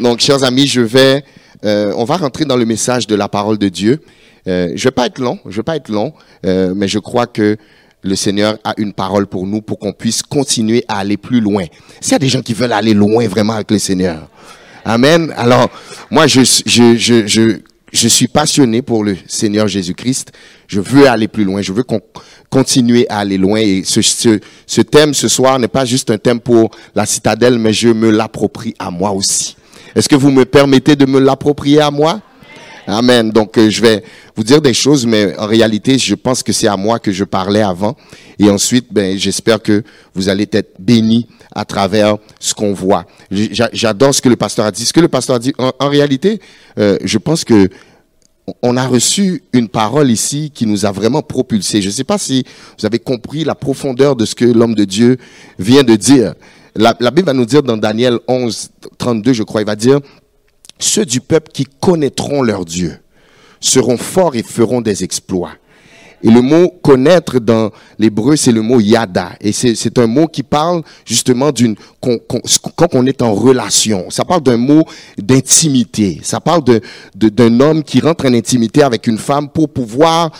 Donc, chers amis, je vais, euh, on va rentrer dans le message de la parole de Dieu. Euh, je vais pas être long, je vais pas être long, euh, mais je crois que le Seigneur a une parole pour nous pour qu'on puisse continuer à aller plus loin. S'il y a des gens qui veulent aller loin vraiment avec le Seigneur. Amen. Alors, moi, je, je, je, je, suis passionné pour le Seigneur Jésus-Christ. Je veux aller plus loin. Je veux qu'on continue à aller loin. Et ce, ce, ce thème ce soir n'est pas juste un thème pour la citadelle, mais je me l'approprie à moi aussi. Est-ce que vous me permettez de me l'approprier à moi? Amen. Donc, euh, je vais vous dire des choses, mais en réalité, je pense que c'est à moi que je parlais avant. Et ensuite, ben, j'espère que vous allez être bénis à travers ce qu'on voit. J'a- J'adore ce que le pasteur a dit. Ce que le pasteur a dit, en, réalité, euh, je pense que on a reçu une parole ici qui nous a vraiment propulsé. Je ne sais pas si vous avez compris la profondeur de ce que l'homme de Dieu vient de dire. La, Bible va nous dire dans Daniel 11, 32, je crois, il va dire, ceux du peuple qui connaîtront leur Dieu seront forts et feront des exploits. Et le mot connaître dans l'hébreu, c'est le mot yada. Et c'est un mot qui parle justement d'une, quand on est en relation. Ça parle d'un mot d'intimité. Ça parle d'un homme qui rentre en intimité avec une femme pour pouvoir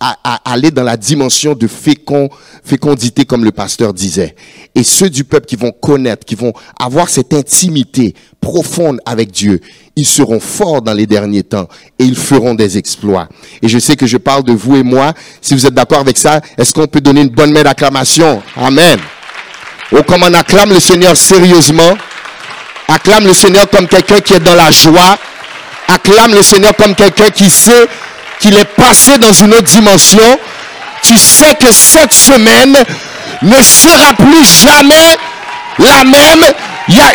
à- à aller dans la dimension de fécond, fécondité, comme le pasteur disait. Et ceux du peuple qui vont connaître, qui vont avoir cette intimité profonde avec Dieu, ils seront forts dans les derniers temps et ils feront des exploits. Et je sais que je parle de vous et moi. Si vous êtes d'accord avec ça, est-ce qu'on peut donner une bonne main d'acclamation? Amen. Oh, comme on acclame le Seigneur sérieusement. Acclame le Seigneur comme quelqu'un qui est dans la joie. Acclame le Seigneur comme quelqu'un qui sait qu'il est passé dans une autre dimension. Tu sais que cette semaine ne sera plus jamais la même. Il y a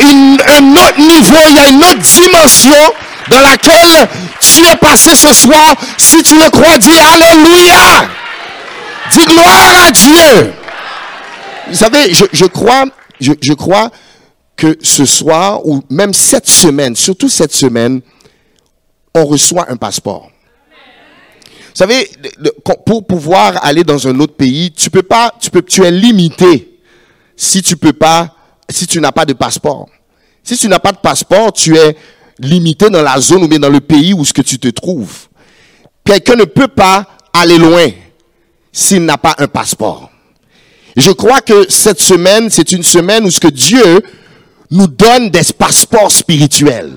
un autre niveau, il y a une autre dimension dans laquelle tu es passé ce soir. Si tu le crois, dis Alléluia. Dis gloire à Dieu. Vous savez, je, crois, je crois que ce soir, ou même cette semaine, surtout cette semaine, on reçoit un passeport. Vous savez, pour pouvoir aller dans un autre pays, tu peux pas, tu peux, tu es limité si tu peux pas, si tu n'as pas de passeport. Si tu n'as pas de passeport, tu es limité dans la zone ou bien dans le pays où ce que tu te trouves. Quelqu'un ne peut pas aller loin s'il n'a pas un passeport. Je crois que cette semaine, c'est une semaine où ce que Dieu nous donne des passeports spirituels.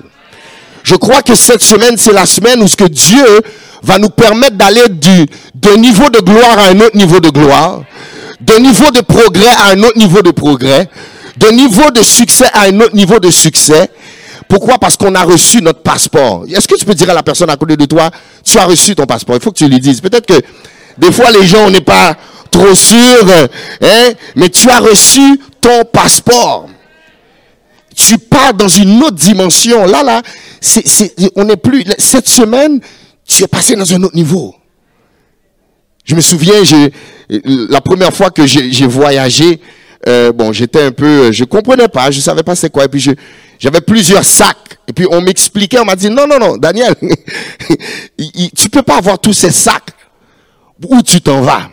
Je crois que cette semaine, c'est la semaine où ce que Dieu va nous permettre d'aller du, d'un niveau de gloire à un autre niveau de gloire, d'un niveau de progrès à un autre niveau de progrès, d'un niveau de succès à un autre niveau de succès. Pourquoi? Parce qu'on a reçu notre passeport. Est-ce que tu peux dire à la personne à côté de toi, tu as reçu ton passeport? Il faut que tu lui dises. Peut-être que des fois les gens, on n'est pas trop euh, hein, mais tu as reçu ton passeport tu pars dans une autre dimension. Là, là, on n'est plus. Cette semaine, es passé dans un autre niveau. Je me souviens, la première fois que j'ai, voyagé, euh, bon, j'étais un peu, je comprenais pas, je savais pas c'est quoi, et puis j'avais plusieurs sacs, et puis on m'expliquait, on m'a dit non, non, non, Daniel, tu peux pas avoir tous ces sacs. Où tu t'en vas?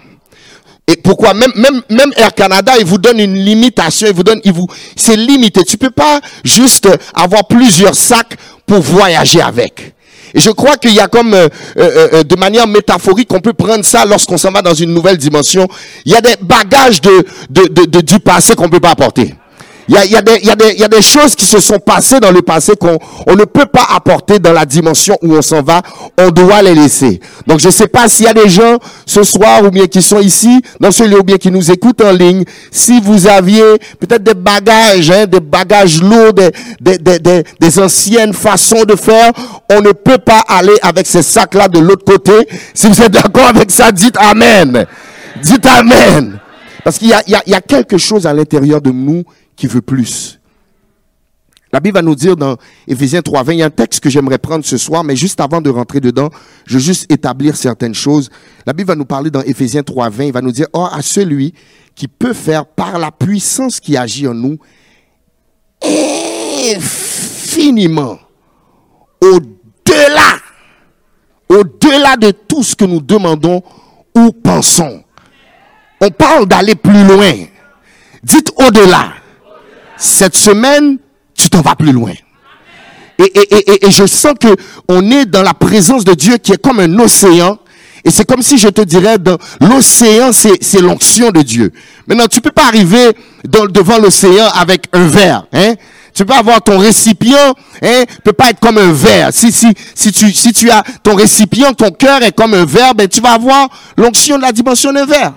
Et pourquoi? Même, Air Canada, il vous donne une limitation, il vous donne, il vous, c'est limité. Tu peux pas juste euh, avoir plusieurs sacs pour voyager avec. Et je crois qu'il y a comme, euh, euh, euh, de manière métaphorique, on peut prendre ça lorsqu'on s'en va dans une nouvelle dimension. Il y a des bagages de, de, de, de- du passé qu'on peut pas apporter. Il y a, y, a y, y a des choses qui se sont passées dans le passé qu'on on ne peut pas apporter dans la dimension où on s'en va. On doit les laisser. Donc je ne sais pas s'il y a des gens ce soir ou bien qui sont ici dans ce lieu ou bien qui nous écoutent en ligne. Si vous aviez peut-être des bagages, hein, des bagages lourds, des, des, des, des, anciennes façons de faire, on ne peut pas aller avec ces sacs-là de l'autre côté. Si vous êtes d'accord avec ça, dites Amen. Dites Amen. Parce qu'il y a, y, a, y a quelque chose à l'intérieur de nous qui veut plus. La Bible va nous dire dans Éphésiens 3.20, il y a un texte que j'aimerais prendre ce soir, mais juste avant de rentrer dedans, je veux juste établir certaines choses. La Bible va nous parler dans Éphésiens 3.20, il va nous dire, Or à celui qui peut faire par la puissance qui agit en nous, infiniment, au-delà, au-delà de tout ce que nous demandons ou pensons. On parle d'aller plus loin. Dites au-delà. Cette semaine, tu t'en vas plus loin. Et, et, et, et je sens que on est dans la présence de Dieu qui est comme un océan. Et c'est comme si je te dirais, dans l'océan, c'est, l'onction de Dieu. Maintenant, tu peux pas arriver dans, devant l'océan avec un verre, hein. Tu peux avoir ton récipient, hein, peut pas être comme un verre. Si, si, si tu, si tu as ton récipient, ton cœur est comme un verre, ben, tu vas avoir l'onction de la dimension d'un verre.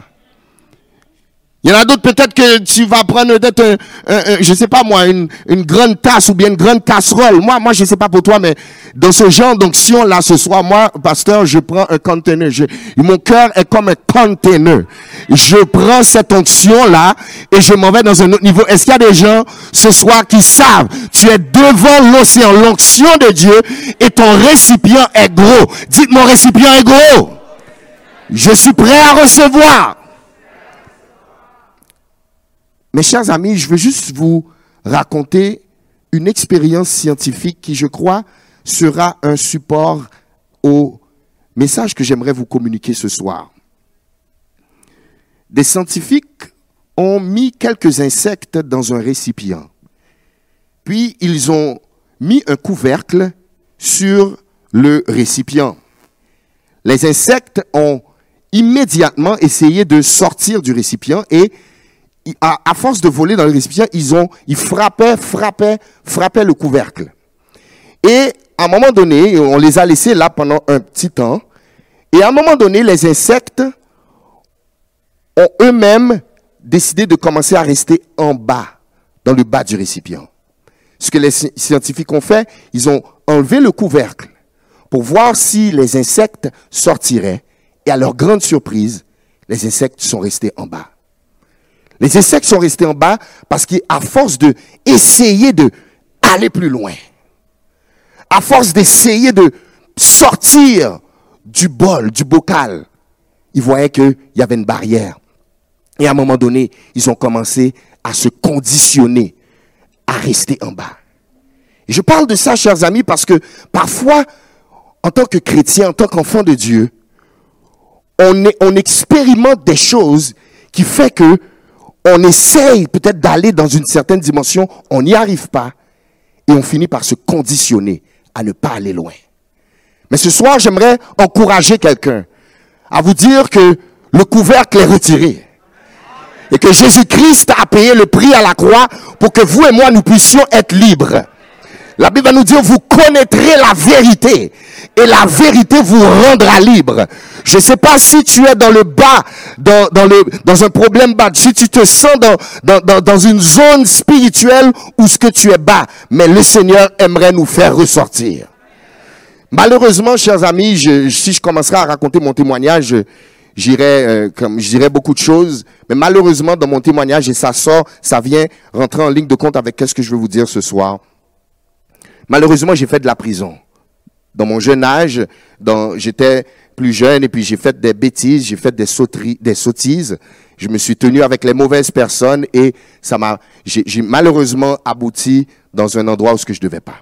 Il y en a d'autres, peut-être que tu vas prendre peut-être, un, un, je sais pas moi, une, une grande tasse ou bien une grande casserole. Moi, moi, je sais pas pour toi, mais dans ce genre d'onction là ce soir, moi, pasteur, je prends un conteneur. Mon cœur est comme un conteneur. Je prends cette onction là et je m'en vais dans un autre niveau. Est-ce qu'il y a des gens ce soir qui savent, tu es devant l'océan, l'onction de Dieu et ton récipient est gros. Dites mon récipient est gros. Je suis prêt à recevoir. Mes chers amis, je veux juste vous raconter une expérience scientifique qui, je crois, sera un support au message que j'aimerais vous communiquer ce soir. Des scientifiques ont mis quelques insectes dans un récipient. Puis ils ont mis un couvercle sur le récipient. Les insectes ont immédiatement essayé de sortir du récipient et à, force de voler dans le récipient, ils ont, ils frappaient, frappaient, frappaient le couvercle. Et à un moment donné, on les a laissés là pendant un petit temps. Et à un moment donné, les insectes ont eux-mêmes décidé de commencer à rester en bas, dans le bas du récipient. Ce que les scientifiques ont fait, ils ont enlevé le couvercle pour voir si les insectes sortiraient. Et à leur grande surprise, les insectes sont restés en bas. Les insectes sont restés en bas parce qu'à force de essayer de aller plus loin, à force d'essayer de sortir du bol, du bocal, ils voyaient qu'il y avait une barrière. Et à un moment donné, ils ont commencé à se conditionner à rester en bas. je parle de ça, chers amis, parce que parfois, en tant que chrétien, en tant qu'enfant de Dieu, on, expérimente des choses qui fait que on essaye peut-être d'aller dans une certaine dimension, on n'y arrive pas, et on finit par se conditionner à ne pas aller loin. Mais ce soir, j'aimerais encourager quelqu'un à vous dire que le couvercle est retiré. Et que Jésus-Christ a payé le prix à la croix pour que vous et moi, nous puissions être libres. La Bible va nous dire, vous connaîtrez la vérité et la vérité vous rendra libre. Je ne sais pas si tu es dans le bas, dans, dans, un problème bas, si tu te sens dans, une zone spirituelle où ce que tu es bas, mais le Seigneur aimerait nous faire ressortir. Malheureusement, chers amis, si je commencerai à raconter mon témoignage, j'irai euh, comme je dirais beaucoup de choses, mais malheureusement dans mon témoignage et ça sort, ça vient rentrer en ligne de compte avec ce que je veux vous dire ce soir. Malheureusement, j'ai fait de la prison. Dans mon jeune âge, j'étais plus jeune et puis j'ai fait des bêtises, j'ai fait des, sauteries, des sottises. Je me suis tenu avec les mauvaises personnes et ça m'a, j'ai malheureusement abouti dans un endroit où ce que je devais pas.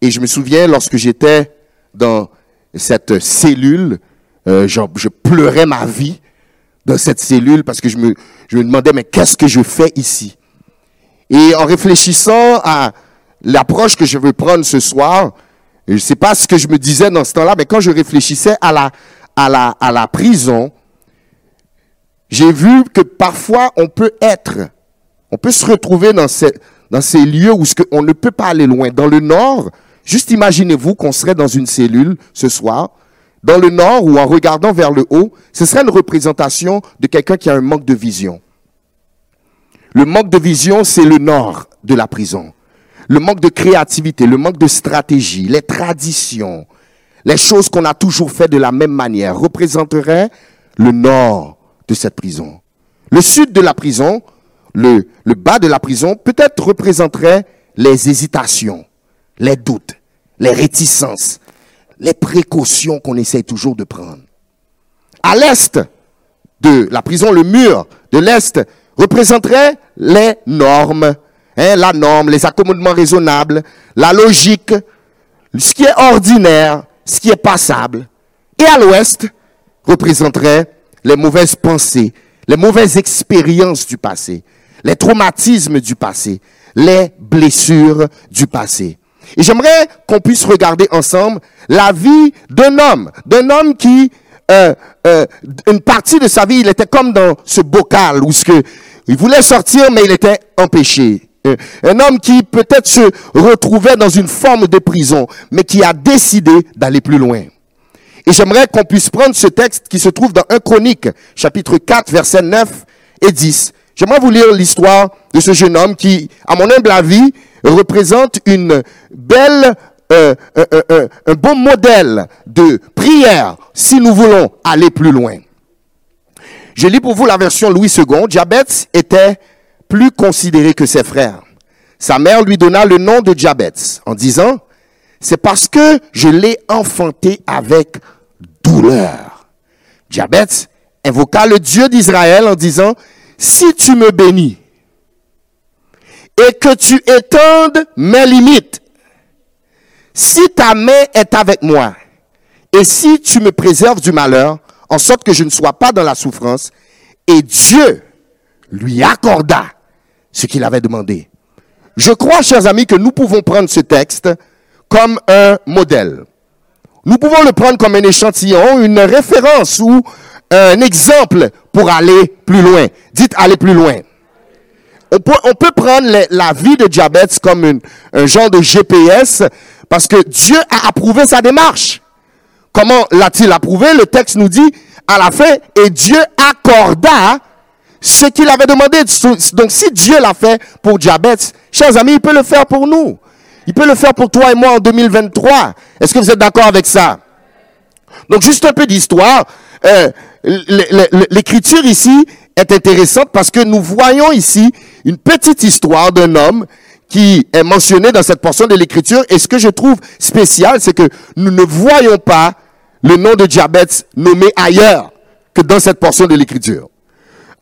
Et je me souviens lorsque j'étais dans cette cellule, euh, je, je, pleurais ma vie dans cette cellule parce que je me, je me demandais mais qu'est-ce que je fais ici? Et en réfléchissant à l'approche que je veux prendre ce soir, je ne sais pas ce que je me disais dans ce temps-là, mais quand je réfléchissais à la, prison, j'ai vu que parfois on peut être, on peut se retrouver dans ces, dans ces lieux où on ne peut pas aller loin. Dans le nord, juste imaginez-vous qu'on serait dans une cellule ce soir, dans le nord ou en regardant vers le haut, ce serait une représentation de quelqu'un qui a un manque de vision. Le manque de vision, c'est le nord de la prison le manque de créativité, le manque de stratégie, les traditions, les choses qu'on a toujours fait de la même manière représenteraient le nord de cette prison. Le sud de la prison, le, le bas de la prison, peut-être représenterait les hésitations, les doutes, les réticences, les précautions qu'on essaie toujours de prendre. À l'est de la prison, le mur de l'est représenterait les normes, Hein, la norme, les accommodements raisonnables, la logique, ce qui est ordinaire, ce qui est passable. Et à l'ouest, représenterait les mauvaises pensées, les mauvaises expériences du passé, les traumatismes du passé, les blessures du passé. Et j'aimerais qu'on puisse regarder ensemble la vie d'un homme, d'un homme qui, euh, euh, une partie de sa vie, il était comme dans ce bocal où ce que il voulait sortir, mais il était empêché. Euh, un homme qui peut-être se retrouvait dans une forme de prison, mais qui a décidé d'aller plus loin. Et j'aimerais qu'on puisse prendre ce texte qui se trouve dans 1 Chronique, chapitre 4, versets 9 et 10. J'aimerais vous lire l'histoire de ce jeune homme qui, à mon humble avis, représente une belle, euh, un bon modèle de prière si nous voulons aller plus loin. Je lis pour vous la version Louis II. Diabète était plus considéré que ses frères. Sa mère lui donna le nom de Diabète en disant, c'est parce que je l'ai enfanté avec douleur. Diabète invoqua le Dieu d'Israël en disant, si tu me bénis et que tu étendes mes limites, si ta main est avec moi et si tu me préserves du malheur, en sorte que je ne sois pas dans la souffrance. Et Dieu lui accorda ce qu'il avait demandé. Je crois, chers amis, que nous pouvons prendre ce texte comme un modèle. Nous pouvons le prendre comme un échantillon, une référence ou un exemple pour aller plus loin. Dites aller plus loin. On peut, prendre la vie de Diabète comme un genre de GPS parce que Dieu a approuvé sa démarche. Comment l'a-t-il approuvé? Le texte nous dit à la fin, et Dieu accorda ce qu'il avait demandé. Donc si Dieu l'a fait pour Diabète, chers amis, il peut le faire pour nous. Il peut le faire pour toi et moi en 2023. Est-ce que vous êtes d'accord avec ça? Donc juste un peu d'histoire. Euh, l'écriture ici est intéressante parce que nous voyons ici une petite histoire d'un homme qui est mentionné dans cette portion de l'écriture. Et ce que je trouve spécial, c'est que nous ne voyons pas le nom de diabète nommé ailleurs que dans cette portion de l'écriture.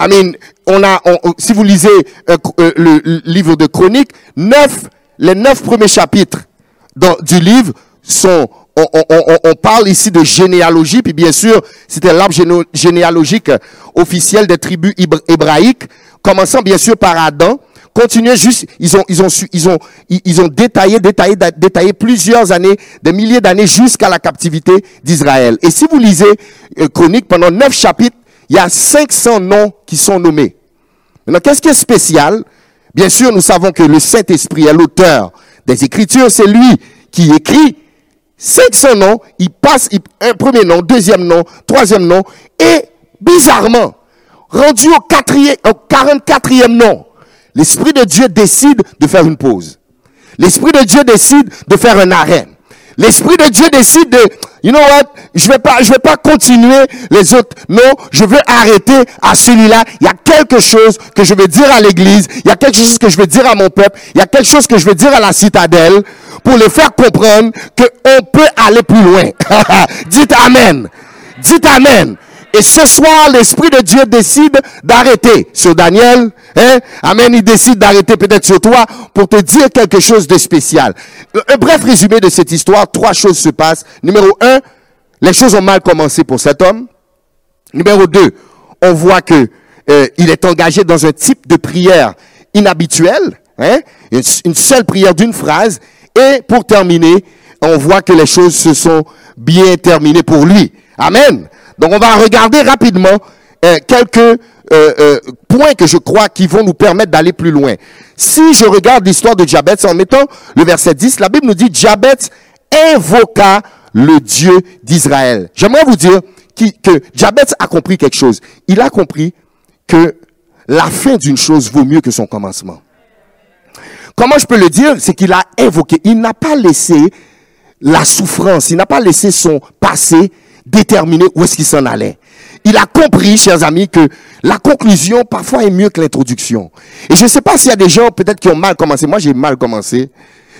I mean, on a, si vous lisez euh, euh, le, livre de Chroniques, neuf, les neuf premiers chapitres du livre sont, on, on, parle ici de généalogie, puis bien sûr, c'était l'arbre généalogique officiel des tribus hébraïques, commençant bien sûr par Adam, continuez juste, ils ont, ils ont, ils ont, ils ont détaillé, détaillé, détaillé plusieurs années, des milliers d'années jusqu'à la captivité d'Israël. Et si vous lisez euh, Chronique pendant neuf chapitres, il y a 500 noms qui sont nommés. Maintenant, qu'est-ce qui est spécial? Bien sûr, nous savons que le Saint-Esprit est l'auteur des Écritures, c'est lui qui écrit 500 noms, il passe un premier nom, deuxième nom, troisième nom, et bizarrement, rendu au quatrième, au 44e nom, L'Esprit de Dieu décide de faire une pause. L'Esprit de Dieu décide de faire un arrêt. L'Esprit de Dieu décide de, you know what, je vais je vais pas continuer les autres. Non, je veux arrêter à celui-là. Il y a quelque chose que je vais dire à l'église. Il y a quelque chose que je vais dire à mon peuple. Il y a quelque chose que je vais dire à la citadelle pour les faire comprendre qu'on peut aller plus loin. Dites Amen. Dites Amen. Et ce soir, l'Esprit de Dieu décide d'arrêter sur Daniel. Hein? Amen. Il décide d'arrêter peut-être sur toi pour te dire quelque chose de spécial. Un bref résumé de cette histoire. Trois choses se passent. Numéro un, les choses ont mal commencé pour cet homme. Numéro deux, on voit que euh, il est engagé dans un type de prière inhabituel. Hein? Une, une seule prière d'une phrase. Et pour terminer, on voit que les choses se sont bien terminées pour lui. Amen. Donc on va regarder rapidement euh, quelques euh, euh, points que je crois qui vont nous permettre d'aller plus loin. Si je regarde l'histoire de Diabète en mettant le verset 10, la Bible nous dit Diabète invoqua le Dieu d'Israël. J'aimerais vous dire que Diabète a compris quelque chose. Il a compris que la fin d'une chose vaut mieux que son commencement. Comment je peux le dire? C'est qu'il a invoqué. Il n'a pas laissé la souffrance, il n'a pas laissé son passé déterminer où est-ce qu'il s'en allait. Il a compris, chers amis, que la conclusion parfois est mieux que l'introduction. Et je ne sais pas s'il y a des gens peut-être qui ont mal commencé. Moi, j'ai mal commencé,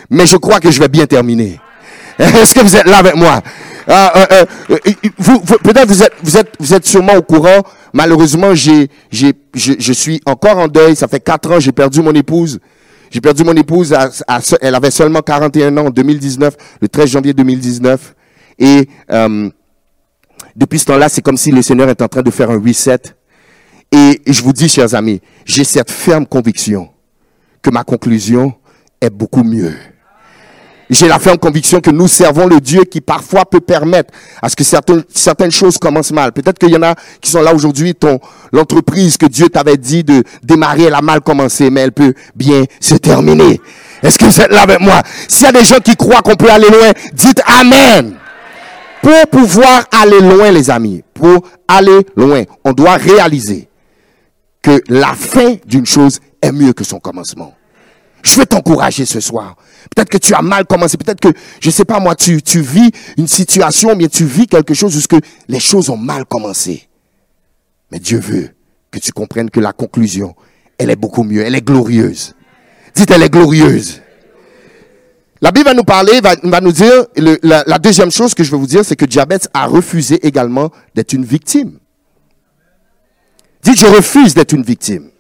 mais je crois que je vais bien terminer. Est-ce que vous êtes là avec moi? Ah, euh, euh, euh, vous, Peut-être vous êtes, vous êtes, vous êtes sûrement au courant. Malheureusement, j'ai, j'ai, je, je suis encore en deuil. Ça fait quatre ans, j'ai perdu mon épouse. J'ai perdu mon épouse. À, elle avait seulement 41 ans en 2019, le 13 janvier 2019. Et euh, depuis ce temps-là, c'est comme si le Seigneur est en train de faire un reset. Et je vous dis, chers amis, j'ai cette ferme conviction que ma conclusion est beaucoup mieux. j'ai la ferme conviction que nous servons le Dieu qui parfois peut permettre à ce que certaines, certaines choses commencent mal. Peut-être qu'il y en a qui sont là aujourd'hui, ton, l'entreprise que Dieu t'avait dit de démarrer, elle a mal commencé, mais elle peut bien se terminer. Est-ce que vous êtes là avec moi? S'il y a des gens qui croient qu'on peut aller loin, dites Amen. Pour pouvoir aller loin, les amis, pour aller loin, on doit réaliser que la fin d'une chose est mieux que son commencement. Je vais t'encourager ce soir. Peut-être que tu as mal commencé. Peut-être que, je sais pas moi, tu, tu vis une situation, mais tu vis quelque chose où les choses ont mal commencé. Mais Dieu veut que tu comprennes que la conclusion, elle est beaucoup mieux. Elle est glorieuse. Dites, elle est glorieuse. La Bible va nous parler, va, va nous dire, la, deuxième chose que je veux vous dire, c'est que Diabète a refusé également d'être une victime. Dites, je refuse d'être une victime.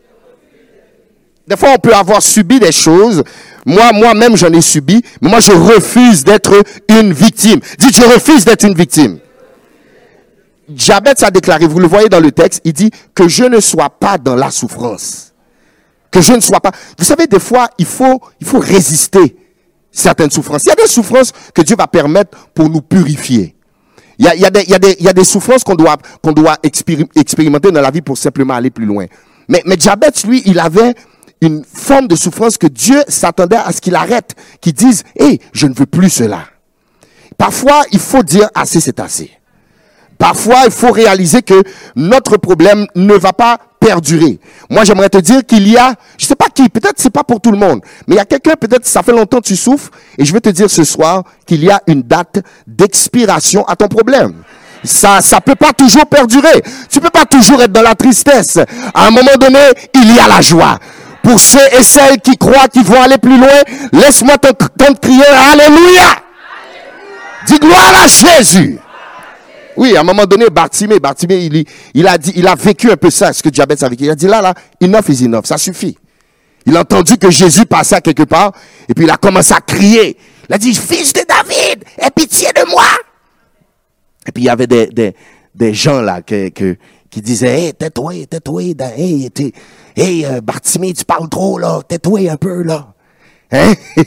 Des fois, on peut avoir subi des choses. Moi, moi-même, j'en ai subi. Mais moi, je refuse d'être une victime. Dites, je refuse d'être une victime. Diabète a déclaré, vous le voyez dans le texte, il dit que je ne sois pas dans la souffrance. Que je ne sois pas. Vous savez, des fois, il faut, il faut résister certaines souffrances. Il y a des souffrances que Dieu va permettre pour nous purifier. Il y a, des, souffrances qu'on doit, expérimenter dans la vie pour simplement aller plus loin. Mais, mais lui, il avait une forme de souffrance que Dieu s'attendait à ce qu'il arrête, qu'il dise, hé, je ne veux plus cela. Parfois, il faut dire assez, c'est assez. Parfois, il faut réaliser que notre problème ne va pas perdurer. Moi, j'aimerais te dire qu'il y a, je sais pas qui, peut-être c'est pas pour tout le monde, mais il y a quelqu'un, peut-être ça fait longtemps que tu souffres, et je vais te dire ce soir qu'il y a une date d'expiration à ton problème. Ça, ça peut pas toujours perdurer. Tu peux pas toujours être dans la tristesse. À un moment donné, il y a la joie. Pour ceux et celles qui croient qu'ils vont aller plus loin, laisse-moi t'entendre crier Alléluia. Dis gloire à Jésus. Oui, à un moment donné, Bartimée, Bartimée, il, il, a dit, il a vécu un peu ça, ce que Diabète a vécu. Il a dit là, là, enough is enough, ça suffit. Il a entendu que Jésus passait quelque part, et puis il a commencé à crier. Il a dit, fils de David, aie pitié de moi. Et puis il y avait des, des, des gens là que, que, qui disaient, hé, tais-toi, tais-toi, hey, hey, euh, tu parles trop, là, tais-toi un peu, là. Hein?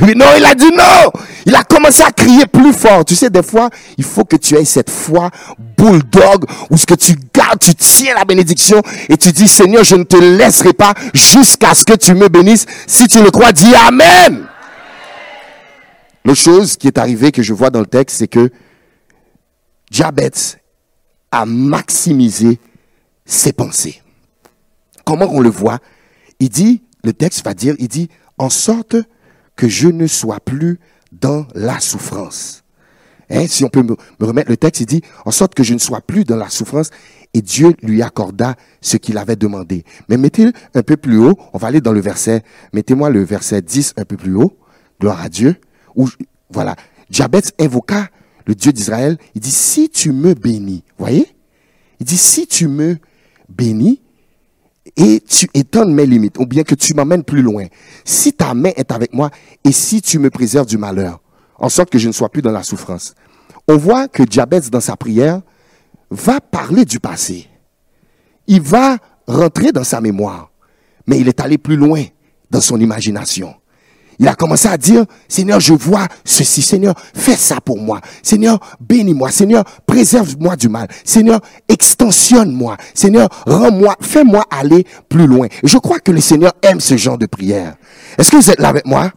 Mais non, il a dit non. Il a commencé à crier plus fort. Tu sais, des fois, il faut que tu aies cette foi bulldog où ce que tu gardes, tu tiens la bénédiction et tu dis, Seigneur, je ne te laisserai pas jusqu'à ce que tu me bénisses. Si tu le crois, dis Amen. L'autre chose qui est arrivée que je vois dans le texte, c'est que Diabète à maximiser ses pensées. Comment on le voit? Il dit, le texte va dire, il dit, en sorte que je ne sois plus dans la souffrance. Hein, si on peut me, remettre le texte, il dit, en sorte que je ne sois plus dans la souffrance. Et Dieu lui accorda ce qu'il avait demandé. Mais mettez un peu plus haut, on va aller dans le verset, mettez-moi le verset 10 un peu plus haut, gloire à Dieu, où, voilà, Jabez invoqua le Dieu d'Israël, il dit, si tu me bénis, voyez? Il dit, si tu me bénis et tu étonnes mes limites, ou bien que tu m'emmènes plus loin, si ta main est avec moi et si tu me préserves du malheur, en sorte que je ne sois plus dans la souffrance. On voit que Jabez, dans sa prière, va parler du passé. Il va rentrer dans sa mémoire, mais il est allé plus loin dans son imagination. Il a commencé à dire, Seigneur, je vois ceci. Seigneur, fais ça pour moi. Seigneur, bénis-moi. Seigneur, préserve-moi du mal. Seigneur, extensionne-moi. Seigneur, rends-moi, fais-moi aller plus loin. Je crois que le Seigneur aime ce genre de prière. Est-ce que vous êtes là avec moi?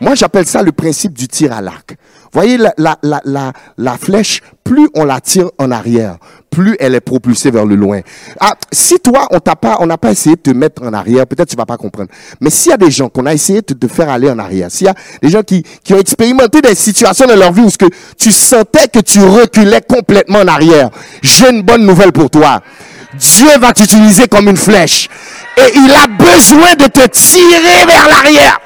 Moi, j'appelle ça le principe du tir à l'arc. Voyez la, flèche, plus on la tire en arrière, plus elle est propulsée vers le loin. Ah, si toi, on t'a pas, on n'a pas essayé de te mettre en arrière, peut-être tu vas pas comprendre. Mais s'il y a des gens qu'on a essayé de te faire aller en arrière, s'il y a des gens qui, qui ont expérimenté des situations dans leur vie où ce que tu sentais que tu reculais complètement en arrière, j'ai une bonne nouvelle pour toi. Dieu va t'utiliser comme une flèche. Et il a besoin de te tirer vers l'arrière.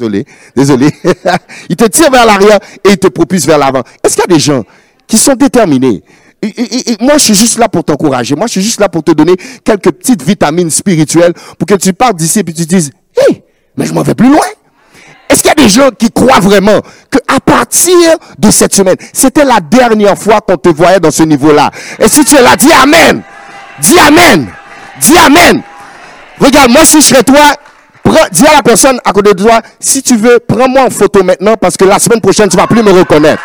Désolé, désolé. il te tire vers l'arrière et il te propulse vers l'avant. Est-ce qu'il y a des gens qui sont déterminés? Moi, je suis juste là pour t'encourager. Moi, je suis juste là pour te donner quelques petites vitamines spirituelles pour que tu partes d'ici et tu te dises, hé, mais je m'en vais plus loin. Est-ce qu'il y a des gens qui croient vraiment qu'à partir de cette semaine, c'était la dernière fois qu'on te voyait dans ce niveau-là? Et si tu es là, dis Amen. Dis Amen. Dis Amen. Regarde, moi si je serais toi, dis à la personne à côté de toi, si tu veux, prends-moi en photo maintenant parce que la semaine prochaine, tu vas plus me reconnaître.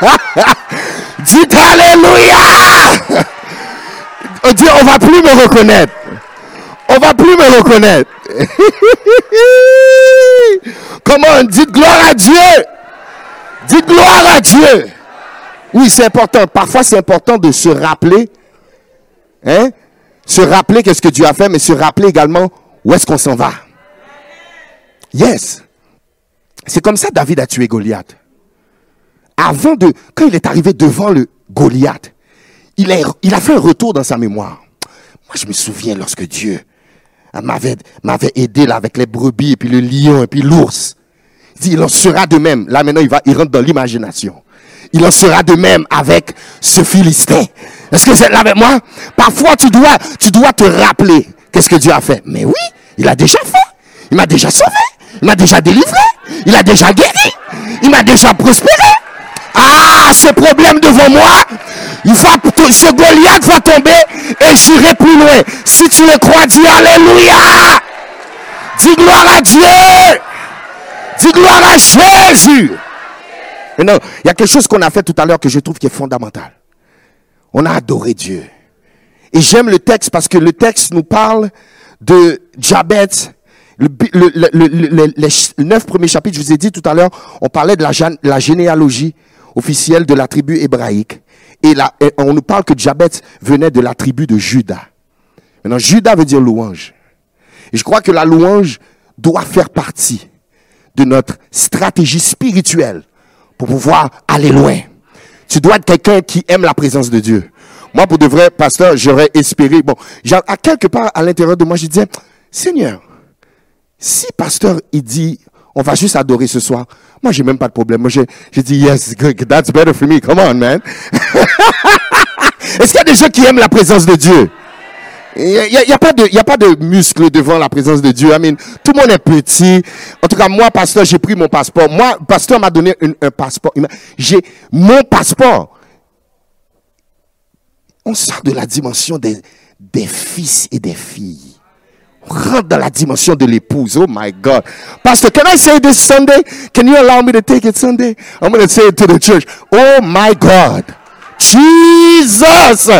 Dites Alléluia. Dit, on va plus me reconnaître. On va plus me reconnaître. Comment Dites gloire à Dieu. Dites gloire à Dieu. Oui, c'est important. Parfois, c'est important de se rappeler. Hein? Se rappeler qu'est-ce que Dieu a fait, mais se rappeler également où est-ce qu'on s'en va. Yes. C'est comme ça David a tué Goliath. Avant de, quand il est arrivé devant le Goliath, il a, fait un retour dans sa mémoire. Moi, je me souviens lorsque Dieu m'avait, m'avait aidé là avec les brebis et puis le lion et puis l'ours. Il en sera de même. Là, maintenant, il rentre dans l'imagination. Il en sera de même avec ce Philistin. Est-ce que c'est là avec moi? Parfois, tu dois, tu dois te rappeler qu'est-ce que Dieu a fait. Mais oui, il a déjà fait. Il m'a déjà sauvé. Il m'a déjà délivré. Il a déjà guéri. Il m'a déjà prospéré. Ah, ce problème devant moi, il va, ce Goliath va tomber et j'irai plus loin. Si tu le crois, dis Alléluia. Dis gloire à Dieu. Dis gloire à Jésus. Non, il y a quelque chose qu'on a fait tout à l'heure que je trouve qui est fondamental. On a adoré Dieu. Et j'aime le texte parce que le texte nous parle de Jabet. Le, les neuf premiers chapitres, je vous ai dit tout à l'heure, on parlait de la, la généalogie officielle de la tribu hébraïque. Et, là, on nous parle que Jabet venait de la tribu de Judas. Maintenant, Judas veut dire louange. Et je crois que la louange doit faire partie de notre stratégie spirituelle pour pouvoir aller loin. Tu dois être quelqu'un qui aime la présence de Dieu. Moi, pour de vrai, pasteur, j'aurais espéré. Bon, à quelque part à l'intérieur de moi, je disais, Seigneur, si pasteur, il dit, on va juste adorer ce soir. Moi, j'ai même pas de problème. Moi, j'ai dit, yes, that's better for me. Come on, man. Est-ce qu'il y a des gens qui aiment la présence de Dieu? Il n'y a, y a, pas de, y a pas de muscle devant la présence de Dieu. I mean, tout le monde est petit. En tout cas, moi, pasteur, j'ai pris mon passeport. Moi, pasteur m'a donné un passeport. J'ai mon passeport. On sort de la dimension des, des fils et des filles rentre dans la dimension de l'épouse. Oh my God. Pastor, can I say this Sunday? Can you allow me to take it Sunday? I'm going to say it to the church. Oh my God. Jesus.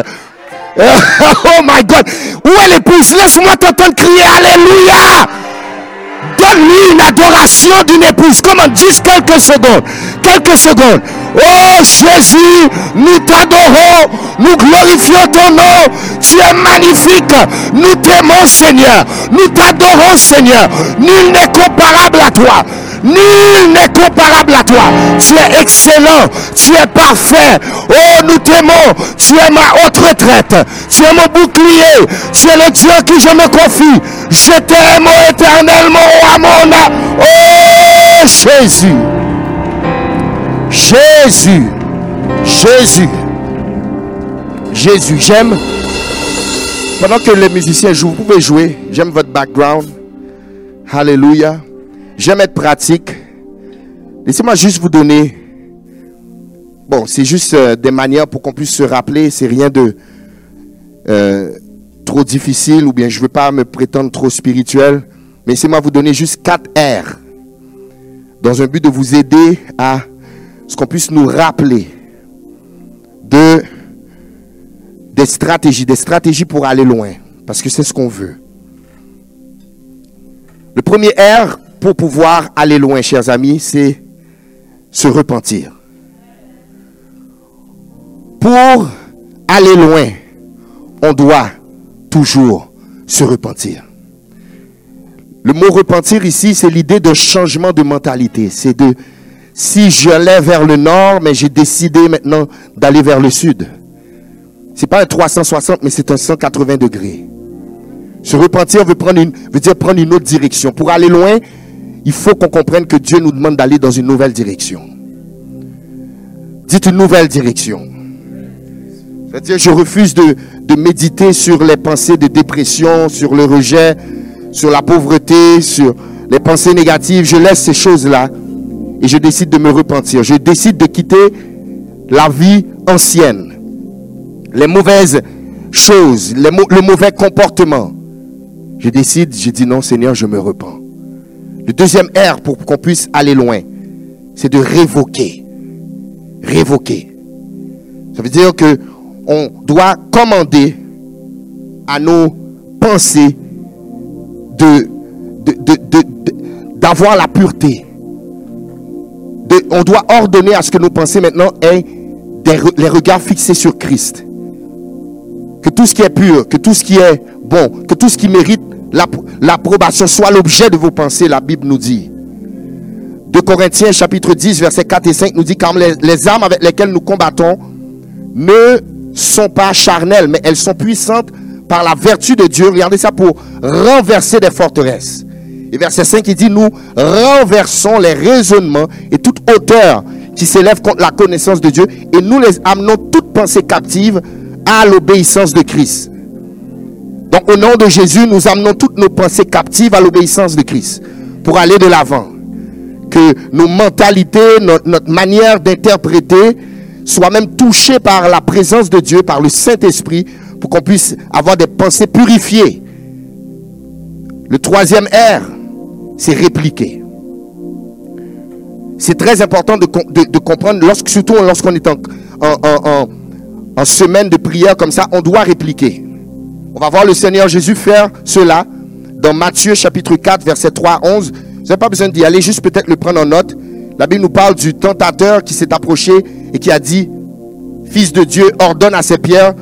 oh my God. Où est l'épouse? Laisse-moi t'entendre crier Alléluia. Donne-lui une adoration d'une épouse. Comment? Juste quelques secondes. Quelques secondes. Oh Jésus, nous t'adorons, nous glorifions ton nom. Tu es magnifique. Nous t'aimons Seigneur. Nous t'adorons Seigneur. Nul n'est comparable à toi. Nul n'est comparable à toi. Tu es excellent. Tu es parfait. Oh, nous t'aimons. Tu es ma haute retraite. Tu es mon bouclier. Tu es le Dieu qui je me confie. Je t'aime éternellement, oh, mon Oh, Jésus. Jésus. Jésus. Jésus. J'aime. Pendant que les musiciens jouent, vous pouvez jouer. J'aime votre background. Alléluia. J'aime être pratique. Laissez-moi juste vous donner. Bon, c'est juste euh, des manières pour qu'on puisse se rappeler. C'est rien de euh, trop difficile ou bien je ne veux pas me prétendre trop spirituel. Mais laissez-moi vous donner juste quatre R dans un but de vous aider à ce qu'on puisse nous rappeler de des stratégies, des stratégies pour aller loin, parce que c'est ce qu'on veut. Le premier R pour pouvoir aller loin, chers amis, c'est se repentir. Pour aller loin, on doit toujours se repentir. Le mot repentir ici, c'est l'idée d'un changement de mentalité. C'est de si j'allais vers le nord, mais j'ai décidé maintenant d'aller vers le sud. C'est pas un 360, mais c'est un 180 degrés. Se repentir veut, dire prendre une autre direction. Pour aller loin, il faut qu'on comprenne que Dieu nous demande d'aller dans une nouvelle direction. Dites une nouvelle direction. C'est-à-dire, je refuse de, de méditer sur les pensées de dépression, sur le rejet, sur la pauvreté, sur les pensées négatives. Je laisse ces choses-là et je décide de me repentir. Je décide de quitter la vie ancienne les mauvaises choses, le mauvais comportement. Je décide, je dis non Seigneur, je me repens. Le deuxième R pour qu'on puisse aller loin, c'est de révoquer. Révoquer. Ça veut dire que on doit commander à nos pensées d'avoir la pureté. on doit ordonner à ce que nos pensées maintenant aient les regards fixés sur Christ. Que tout ce qui est pur, que tout ce qui est bon, que tout ce qui mérite l'approbation soit l'objet de vos pensées, la Bible nous dit. De Corinthiens chapitre 10, versets 4 et 5 nous dit, car les, armes avec lesquelles nous combattons ne sont pas charnelles, mais elles sont puissantes par la vertu de Dieu. Regardez ça pour renverser des forteresses. Et verset 5, il dit, nous renversons les raisonnements et toute hauteur qui s'élève contre la connaissance de Dieu et nous les amenons toute pensée captive à l'obéissance de Christ. Donc au nom de Jésus, nous amenons toutes nos pensées captives à l'obéissance de Christ pour aller de l'avant. Que nos mentalités, notre, manière d'interpréter soient même touchées par la présence de Dieu, par le Saint-Esprit, pour qu'on puisse avoir des pensées purifiées. Le troisième R, c'est répliquer. C'est très important de, comprendre, lorsque, surtout lorsqu'on est en, semaine de prière comme ça, on doit répliquer. On va voir le Seigneur Jésus faire cela dans Matthieu chapitre 4, verset 3 à 11. Vous n'avez pas besoin d'y aller, juste peut-être le prendre en note. La Bible nous parle du tentateur qui s'est approché et qui a dit, Fils de Dieu, ordonne à ces pierres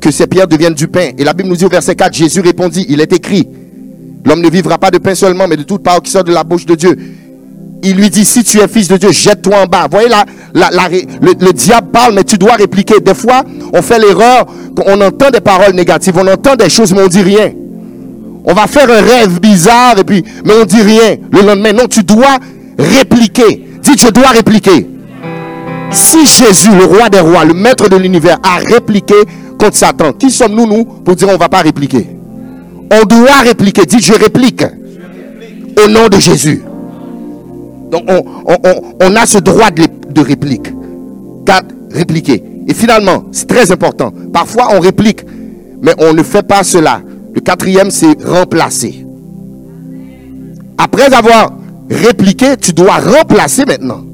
que ces pierres deviennent du pain. Et la Bible nous dit au verset 4, Jésus répondit, il est écrit, l'homme ne vivra pas de pain seulement, mais de toute parole qui sort de la bouche de Dieu. Il lui dit, si tu es fils de Dieu, jette-toi en bas. Vous voyez là, le, diable parle, mais tu dois répliquer. Des fois, on fait l'erreur, on entend des paroles négatives, on entend des choses, mais on dit rien. On va faire un rêve bizarre, et puis, mais on dit rien. Le lendemain, non, tu dois répliquer. Dis, je dois répliquer. Si Jésus, le roi des rois, le maître de l'univers, a répliqué contre Satan, qui sommes-nous, nous, pour dire on ne va pas répliquer? On doit répliquer. Dis, je réplique. Au nom de Jésus. Donc, on, a ce droit de, réplique. Quatre, répliquer. Et finalement, c'est très important. Parfois, on réplique, mais on ne fait pas cela. Le quatrième, c'est remplacer. Après avoir répliqué, tu dois remplacer maintenant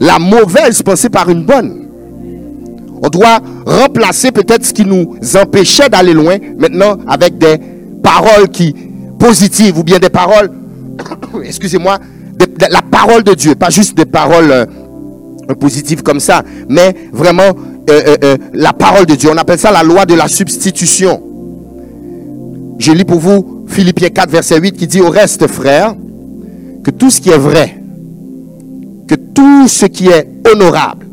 la mauvaise pensée par une bonne. On doit remplacer peut-être ce qui nous empêchait d'aller loin maintenant avec des paroles qui positives ou bien des paroles, excusez-moi, la parole de Dieu, pas juste des paroles euh, positives comme ça, mais vraiment euh, euh, la parole de Dieu. On appelle ça la loi de la substitution. Je lis pour vous Philippiens 4, verset 8 qui dit au reste, frère, que tout ce qui est vrai, que tout ce qui est honorable,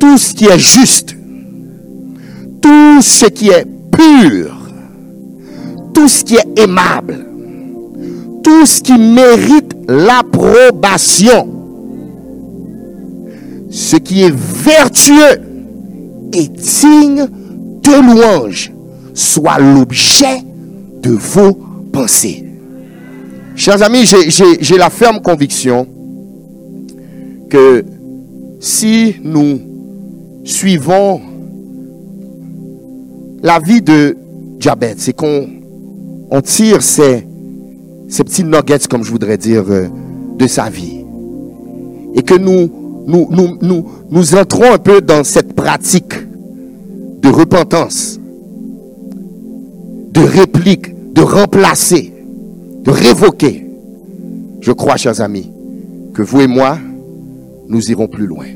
tout ce qui est juste, tout ce qui est pur, tout ce qui est aimable, tout ce qui mérite l'approbation, ce qui est vertueux et digne de louange, soit l'objet de vos pensées. Chers amis, j'ai la ferme conviction que si nous suivons la vie de Jabez, c'est qu'on on tire ces, ces petits nuggets, comme je voudrais dire, euh, de sa vie. Et que nous, nous, nous, nous, nous entrons un peu dans cette pratique de repentance, de réplique, de remplacer, de révoquer. Je crois, chers amis, que vous et moi, nous irons plus loin.